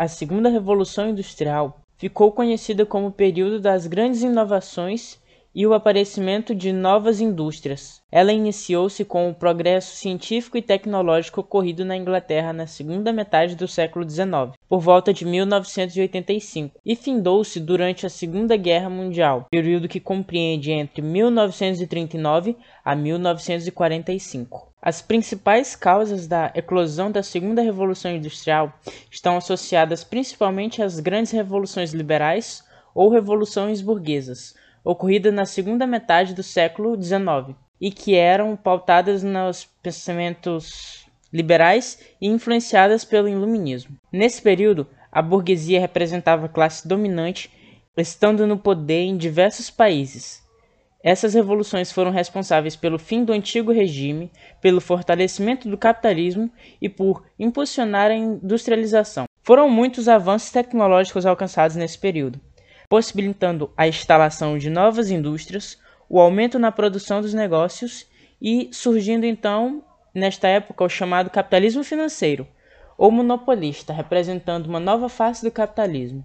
A Segunda Revolução Industrial ficou conhecida como o período das grandes inovações e o aparecimento de novas indústrias. Ela iniciou-se com o progresso científico e tecnológico ocorrido na Inglaterra na segunda metade do século XIX, por volta de 1985, e findou-se durante a Segunda Guerra Mundial, período que compreende entre 1939 a 1945. As principais causas da eclosão da Segunda Revolução Industrial estão associadas principalmente às grandes revoluções liberais ou revoluções burguesas, ocorrida na segunda metade do século XIX e que eram pautadas nos pensamentos liberais e influenciadas pelo iluminismo. Nesse período, a burguesia representava a classe dominante, estando no poder em diversos países. Essas revoluções foram responsáveis pelo fim do antigo regime, pelo fortalecimento do capitalismo e por impulsionar a industrialização. Foram muitos avanços tecnológicos alcançados nesse período possibilitando a instalação de novas indústrias, o aumento na produção dos negócios e surgindo então, nesta época, o chamado capitalismo financeiro, ou monopolista, representando uma nova face do capitalismo,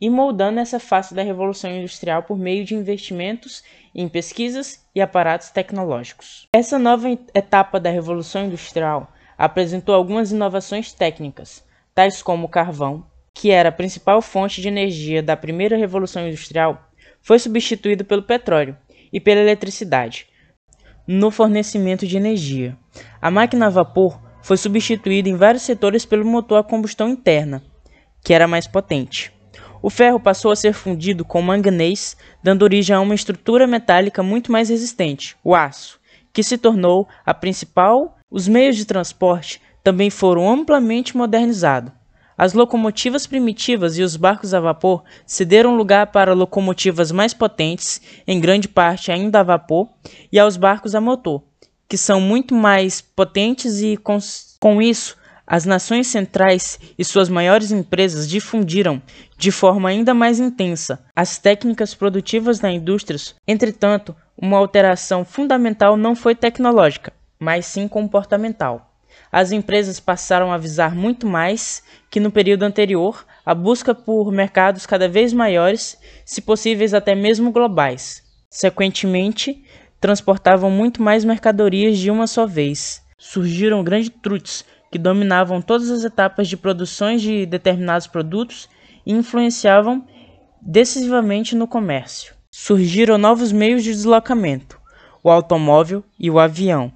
e moldando essa face da revolução industrial por meio de investimentos em pesquisas e aparatos tecnológicos. Essa nova etapa da revolução industrial apresentou algumas inovações técnicas, tais como o carvão, que era a principal fonte de energia da primeira revolução industrial, foi substituído pelo petróleo e pela eletricidade no fornecimento de energia. A máquina a vapor foi substituída em vários setores pelo motor a combustão interna, que era mais potente. O ferro passou a ser fundido com manganês, dando origem a uma estrutura metálica muito mais resistente, o aço, que se tornou a principal. Os meios de transporte também foram amplamente modernizados. As locomotivas primitivas e os barcos a vapor cederam lugar para locomotivas mais potentes, em grande parte ainda a vapor, e aos barcos a motor, que são muito mais potentes e, com, isso, as nações centrais e suas maiores empresas difundiram de forma ainda mais intensa as técnicas produtivas da indústria. Entretanto, uma alteração fundamental não foi tecnológica, mas sim comportamental as empresas passaram a visar muito mais que no período anterior a busca por mercados cada vez maiores, se possíveis até mesmo globais. Sequentemente, transportavam muito mais mercadorias de uma só vez. Surgiram grandes truques que dominavam todas as etapas de produção de determinados produtos e influenciavam decisivamente no comércio. Surgiram novos meios de deslocamento, o automóvel e o avião.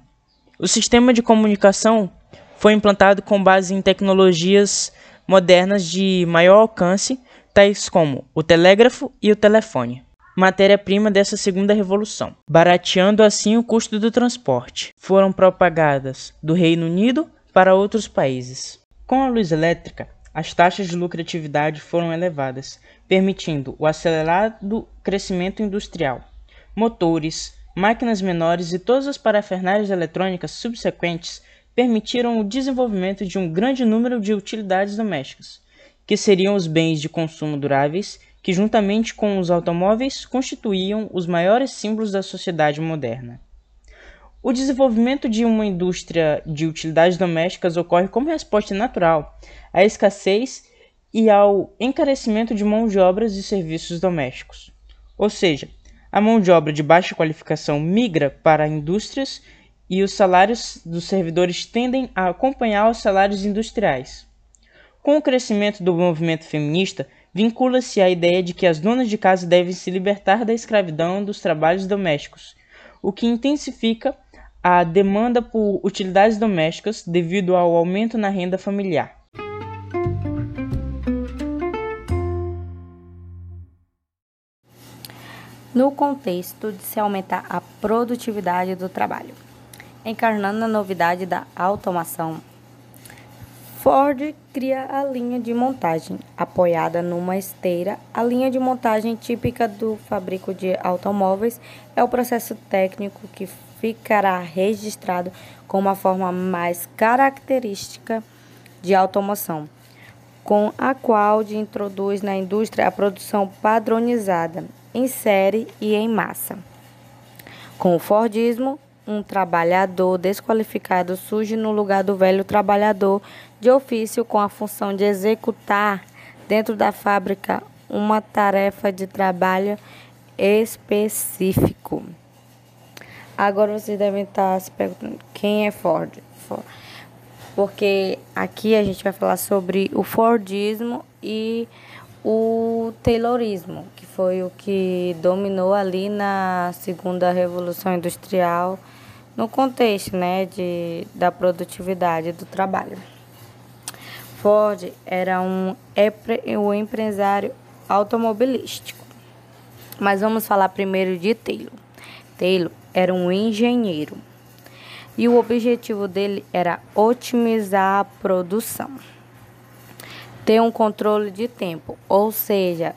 O sistema de comunicação foi implantado com base em tecnologias modernas de maior alcance, tais como o telégrafo e o telefone, matéria-prima dessa segunda revolução, barateando assim o custo do transporte. Foram propagadas do Reino Unido para outros países. Com a luz elétrica, as taxas de lucratividade foram elevadas, permitindo o acelerado crescimento industrial. Motores, máquinas menores e todas as parafernálias eletrônicas subsequentes permitiram o desenvolvimento de um grande número de utilidades domésticas, que seriam os bens de consumo duráveis, que juntamente com os automóveis constituíam os maiores símbolos da sociedade moderna. O desenvolvimento de uma indústria de utilidades domésticas ocorre como resposta natural à escassez e ao encarecimento de mão de obras e serviços domésticos. Ou seja, a mão de obra de baixa qualificação migra para indústrias e os salários dos servidores tendem a acompanhar os salários industriais. Com o crescimento do movimento feminista, vincula-se a ideia de que as donas de casa devem se libertar da escravidão dos trabalhos domésticos, o que intensifica a demanda por utilidades domésticas devido ao aumento na renda familiar. No contexto de se aumentar a produtividade do trabalho encarnando a novidade da automação. Ford cria a linha de montagem, apoiada numa esteira. A linha de montagem típica do fabrico de automóveis é o processo técnico que ficará registrado como a forma mais característica de automação, com a qual de introduz na indústria a produção padronizada em série e em massa. Com o Fordismo, um trabalhador desqualificado surge no lugar do velho trabalhador de ofício com a função de executar dentro da fábrica uma tarefa de trabalho específico. Agora vocês devem estar se perguntando quem é Ford. Porque aqui a gente vai falar sobre o Fordismo e o Taylorismo, que foi o que dominou ali na segunda revolução industrial no contexto né, de, da produtividade do trabalho. Ford era um, um empresário automobilístico. Mas vamos falar primeiro de Taylor. Taylor era um engenheiro e o objetivo dele era otimizar a produção, ter um controle de tempo, ou seja,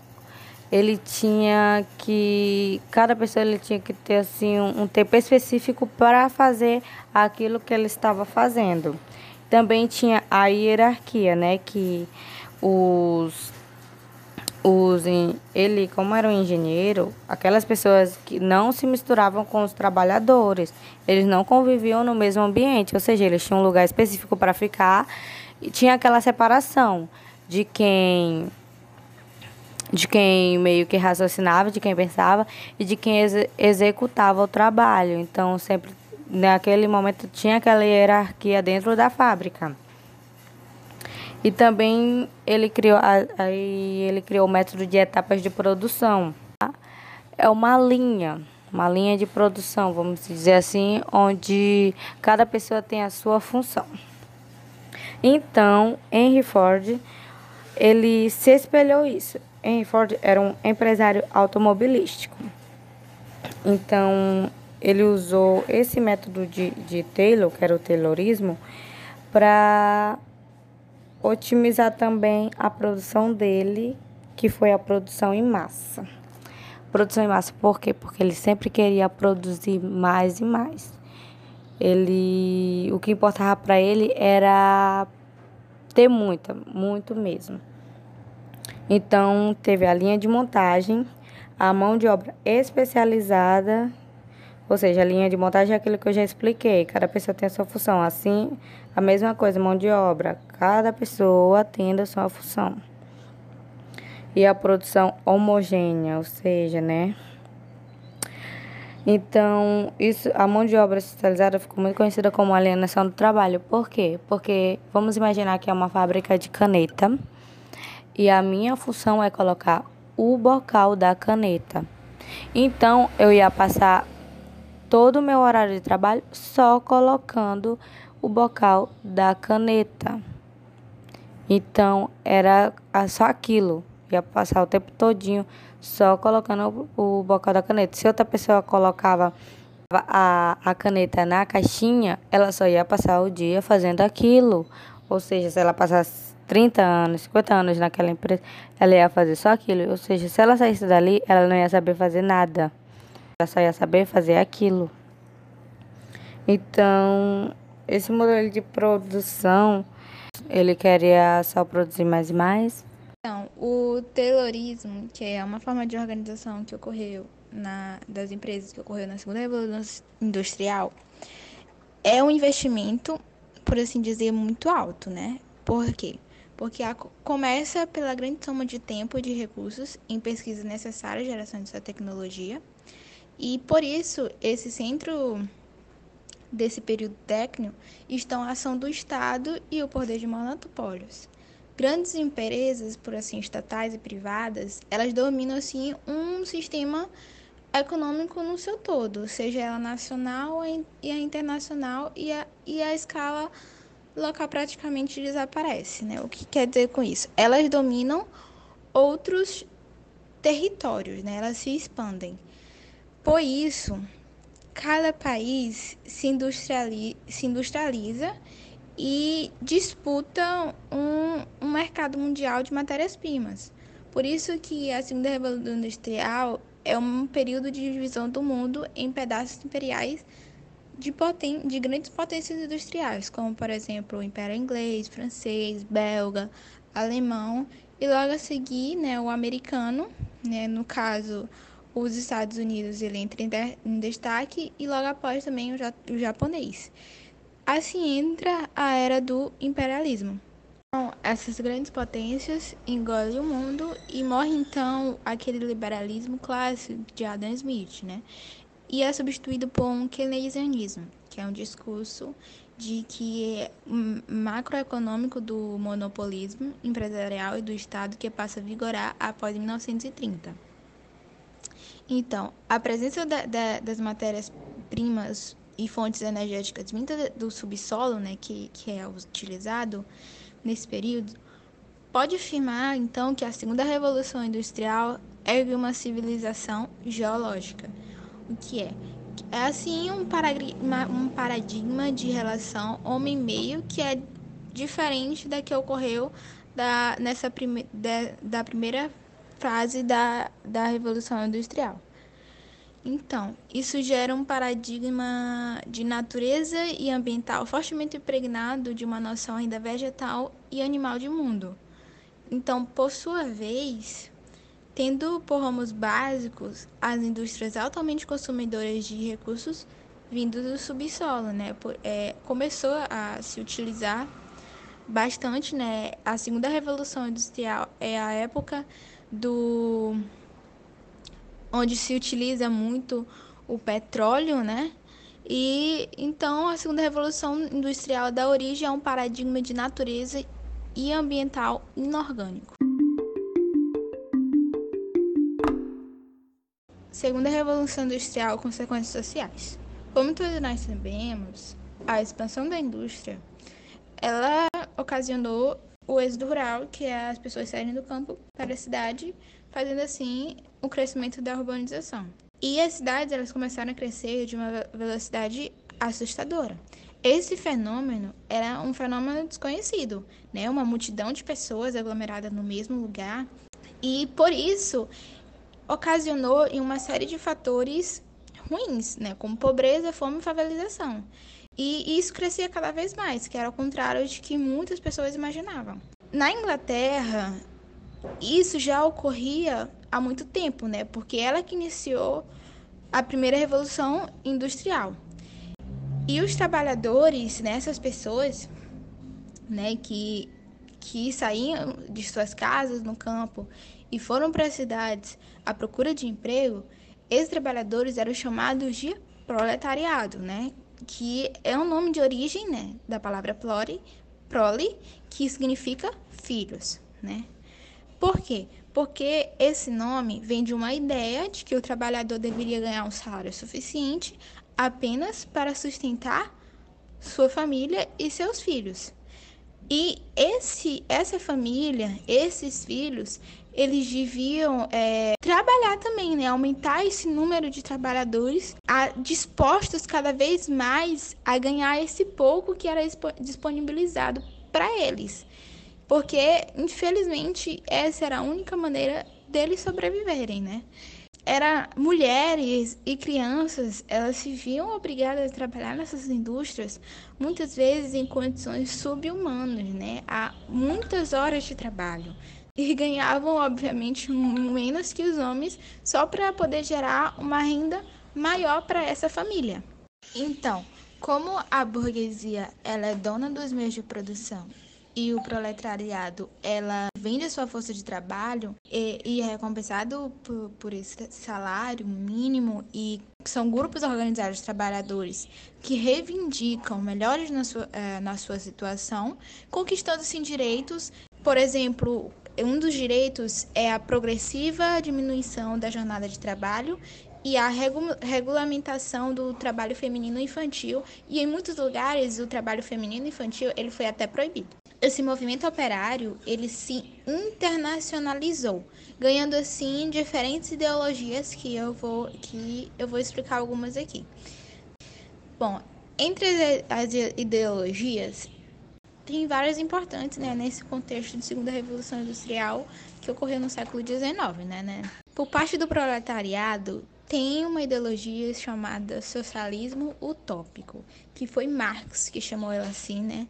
ele tinha que cada pessoa ele tinha que ter assim um, um tempo específico para fazer aquilo que ele estava fazendo. Também tinha a hierarquia, né, que os os ele como era um engenheiro, aquelas pessoas que não se misturavam com os trabalhadores, eles não conviviam no mesmo ambiente, ou seja, eles tinham um lugar específico para ficar e tinha aquela separação de quem de quem meio que raciocinava, de quem pensava e de quem ex executava o trabalho. Então, sempre naquele momento tinha aquela hierarquia dentro da fábrica. E também ele criou aí ele criou o método de etapas de produção. É uma linha, uma linha de produção, vamos dizer assim, onde cada pessoa tem a sua função. Então, Henry Ford ele se espelhou isso. Henry Ford era um empresário automobilístico. Então, ele usou esse método de, de Taylor, que era o Taylorismo, para otimizar também a produção dele, que foi a produção em massa. Produção em massa, por quê? Porque ele sempre queria produzir mais e mais. Ele, o que importava para ele era ter muita, muito mesmo. Então, teve a linha de montagem, a mão de obra especializada, ou seja, a linha de montagem é aquilo que eu já expliquei, cada pessoa tem a sua função. Assim, a mesma coisa, mão de obra, cada pessoa tem a sua função. E a produção homogênea, ou seja, né? Então, isso, a mão de obra especializada ficou muito conhecida como alienação do trabalho. Por quê? Porque vamos imaginar que é uma fábrica de caneta e a minha função é colocar o bocal da caneta. Então, eu ia passar todo o meu horário de trabalho só colocando o bocal da caneta. Então, era só aquilo. Ia passar o tempo todinho só colocando o, bocal da caneta. Se outra pessoa colocava a, a caneta na caixinha, ela só ia passar o dia fazendo aquilo. Ou seja, se ela passasse 30 anos, 50 anos naquela empresa, ela ia fazer só aquilo. Ou seja, se ela saísse dali, ela não ia saber fazer nada. Ela só ia saber fazer aquilo. Então, esse modelo de produção, ele queria só produzir mais e mais. Então, o Taylorismo, que é uma forma de organização que ocorreu na, das empresas que ocorreu na segunda revolução industrial, é um investimento, por assim dizer, muito alto, né? Por quê? porque a, começa pela grande soma de tempo e de recursos em pesquisa necessária à geração dessa tecnologia. E por isso, esse centro desse período técnico estão a ação do Estado e o poder de monopólios. Grandes empresas, por assim, estatais e privadas, elas dominam assim um sistema econômico no seu todo, seja ela nacional e a internacional e a, e a escala local praticamente desaparece, né? O que quer dizer com isso? Elas dominam outros territórios, né? Elas se expandem. Por isso, cada país se, industrializa, se industrializa e disputa um, um mercado mundial de matérias-primas. Por isso que a Segunda Revolução Industrial é um período de divisão do mundo em pedaços imperiais de, poten de grandes potências industriais, como por exemplo o Império Inglês, Francês, Belga, Alemão, e logo a seguir né, o americano, né, no caso os Estados Unidos ele entra em destaque e logo após também o japonês. Assim entra a era do imperialismo. Então, essas grandes potências engolem o mundo e morre então aquele liberalismo clássico de Adam Smith, né? E é substituído por um keynesianismo, que é um discurso de que é macroeconômico do monopolismo empresarial e do Estado que passa a vigorar após 1930. Então, a presença da, da, das matérias-primas e fontes energéticas vindas do subsolo, né, que, que é utilizado nesse período, pode afirmar, então, que a segunda revolução industrial é uma civilização geológica. O que é? É assim um paradigma, um paradigma de relação homem-meio que é diferente da que ocorreu da, nessa prime, da, da primeira fase da, da Revolução Industrial. Então, isso gera um paradigma de natureza e ambiental fortemente impregnado de uma noção ainda vegetal e animal de mundo. Então, por sua vez, tendo por ramos básicos as indústrias altamente consumidoras de recursos vindos do subsolo, né? É, começou a se utilizar bastante, né? A segunda revolução industrial é a época do onde se utiliza muito o petróleo, né? E então a segunda revolução industrial dá origem a um paradigma de natureza e ambiental inorgânico. Segunda revolução industrial, consequências sociais. Como todos nós sabemos, a expansão da indústria, ela ocasionou o êxodo rural, que é as pessoas saírem do campo para a cidade, fazendo assim o crescimento da urbanização. E as cidades elas começaram a crescer de uma velocidade assustadora. Esse fenômeno era um fenômeno desconhecido, né? Uma multidão de pessoas aglomerada no mesmo lugar e por isso ocasionou em uma série de fatores ruins, né? Como pobreza, fome e favelização. E isso crescia cada vez mais, que era o contrário de que muitas pessoas imaginavam. Na Inglaterra, isso já ocorria há muito tempo, né? Porque ela que iniciou a primeira revolução industrial. E os trabalhadores, né, essas pessoas, né, que que saíam de suas casas no campo e foram para as cidades à procura de emprego, esses trabalhadores eram chamados de proletariado, né? Que é um nome de origem, né, da palavra plori, prole, que significa filhos, né? Por quê? Porque esse nome vem de uma ideia de que o trabalhador deveria ganhar um salário suficiente apenas para sustentar sua família e seus filhos. E esse, essa família, esses filhos, eles deviam é, trabalhar também, né? Aumentar esse número de trabalhadores a, dispostos cada vez mais a ganhar esse pouco que era disponibilizado para eles porque infelizmente essa era a única maneira deles sobreviverem, né? Era mulheres e crianças, elas se viam obrigadas a trabalhar nessas indústrias, muitas vezes em condições subhumanas, né? Há muitas horas de trabalho e ganhavam obviamente menos que os homens só para poder gerar uma renda maior para essa família. Então, como a burguesia ela é dona dos meios de produção e o proletariado ela vende sua força de trabalho e, e é recompensado por, por esse salário mínimo e são grupos organizados de trabalhadores que reivindicam melhores na sua, eh, na sua situação, conquistando-se direitos, por exemplo, um dos direitos é a progressiva diminuição da jornada de trabalho e a regu regulamentação do trabalho feminino infantil e em muitos lugares o trabalho feminino infantil ele foi até proibido esse movimento operário ele se internacionalizou, ganhando assim diferentes ideologias que eu vou que eu vou explicar algumas aqui. Bom, entre as ideologias tem várias importantes, né, nesse contexto de segunda revolução industrial que ocorreu no século XIX, né, né? Por parte do proletariado tem uma ideologia chamada socialismo utópico, que foi Marx que chamou ela assim, né?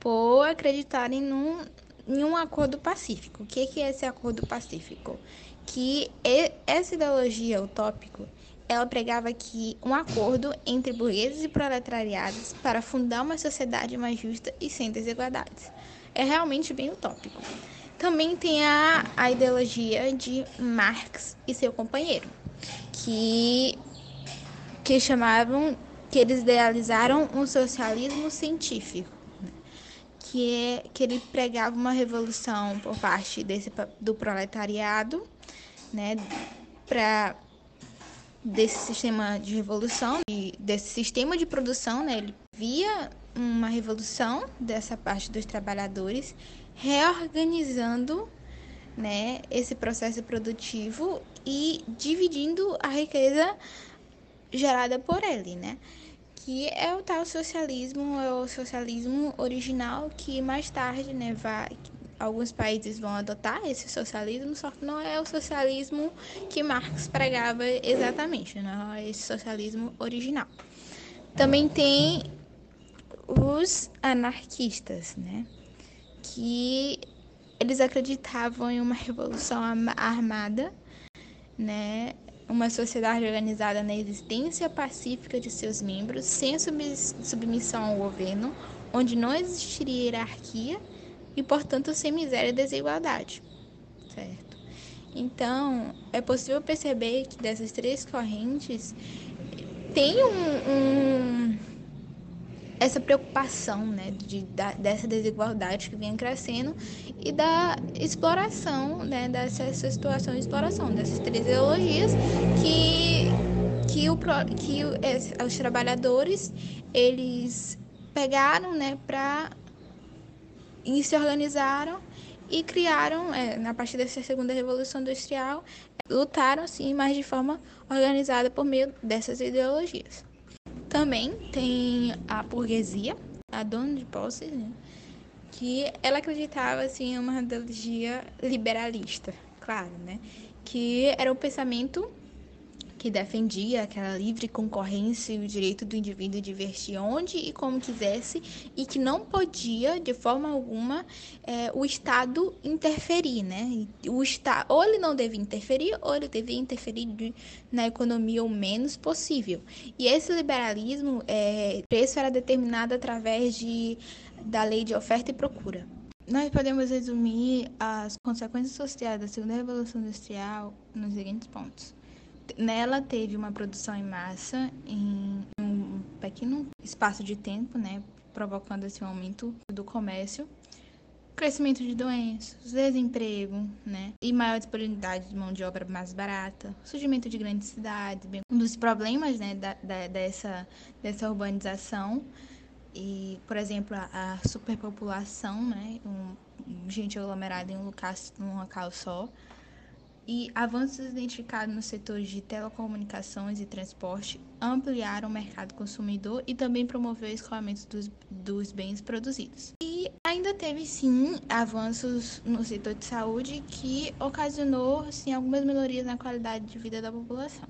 por acreditarem num, em um acordo pacífico. O que, é esse acordo pacífico? Que essa ideologia utópico ela pregava que um acordo entre burgueses e proletariados para fundar uma sociedade mais justa e sem desigualdades. É realmente bem utópico. Também tem a, a ideologia de Marx e seu companheiro, que, que chamavam, que eles idealizaram um socialismo científico, né? que, é, que ele pregava uma revolução por parte desse, do proletariado, né, para desse sistema de revolução, desse sistema de produção, né, ele via uma revolução dessa parte dos trabalhadores reorganizando né, esse processo produtivo e dividindo a riqueza gerada por ele, né? Que é o tal socialismo, é o socialismo original que mais tarde, né, vai alguns países vão adotar esse socialismo, só que não é o socialismo que Marx pregava exatamente, não é esse socialismo original. Também tem os anarquistas, né? que eles acreditavam em uma revolução armada, né? Uma sociedade organizada na existência pacífica de seus membros, sem submissão ao governo, onde não existiria hierarquia e, portanto, sem miséria e desigualdade, certo? Então, é possível perceber que dessas três correntes tem um, um essa preocupação né, de, da, dessa desigualdade que vem crescendo e da exploração, né, dessa situação de exploração, dessas três ideologias que, que, o, que os trabalhadores eles pegaram né, para e se organizaram e criaram, é, na partir dessa segunda revolução industrial, lutaram sim, mas de forma organizada por meio dessas ideologias. Também tem a burguesia, a dona de posse, né? que ela acreditava assim, em uma ideologia liberalista, claro, né? que era o pensamento que defendia aquela livre concorrência e o direito do indivíduo de investir onde e como quisesse e que não podia, de forma alguma, é, o Estado interferir, né? O Estado, ou ele não devia interferir, ou ele devia interferir de, na economia o menos possível. E esse liberalismo, é, preço era determinado através de, da lei de oferta e procura. Nós podemos resumir as consequências sociais da segunda revolução industrial nos seguintes pontos. Nela teve uma produção em massa em um pequeno espaço de tempo, né, provocando esse aumento do comércio, crescimento de doenças, desemprego, né, e maior disponibilidade de mão de obra mais barata, surgimento de grandes cidades, bem, um dos problemas, né, da, da, dessa dessa urbanização. E, por exemplo, a, a superpopulação, né, um, gente aglomerada em um local, um local só e avanços identificados nos setores de telecomunicações e transporte ampliaram o mercado consumidor e também promoveu o escoamento dos, dos bens produzidos. E ainda teve sim avanços no setor de saúde que ocasionou sim algumas melhorias na qualidade de vida da população.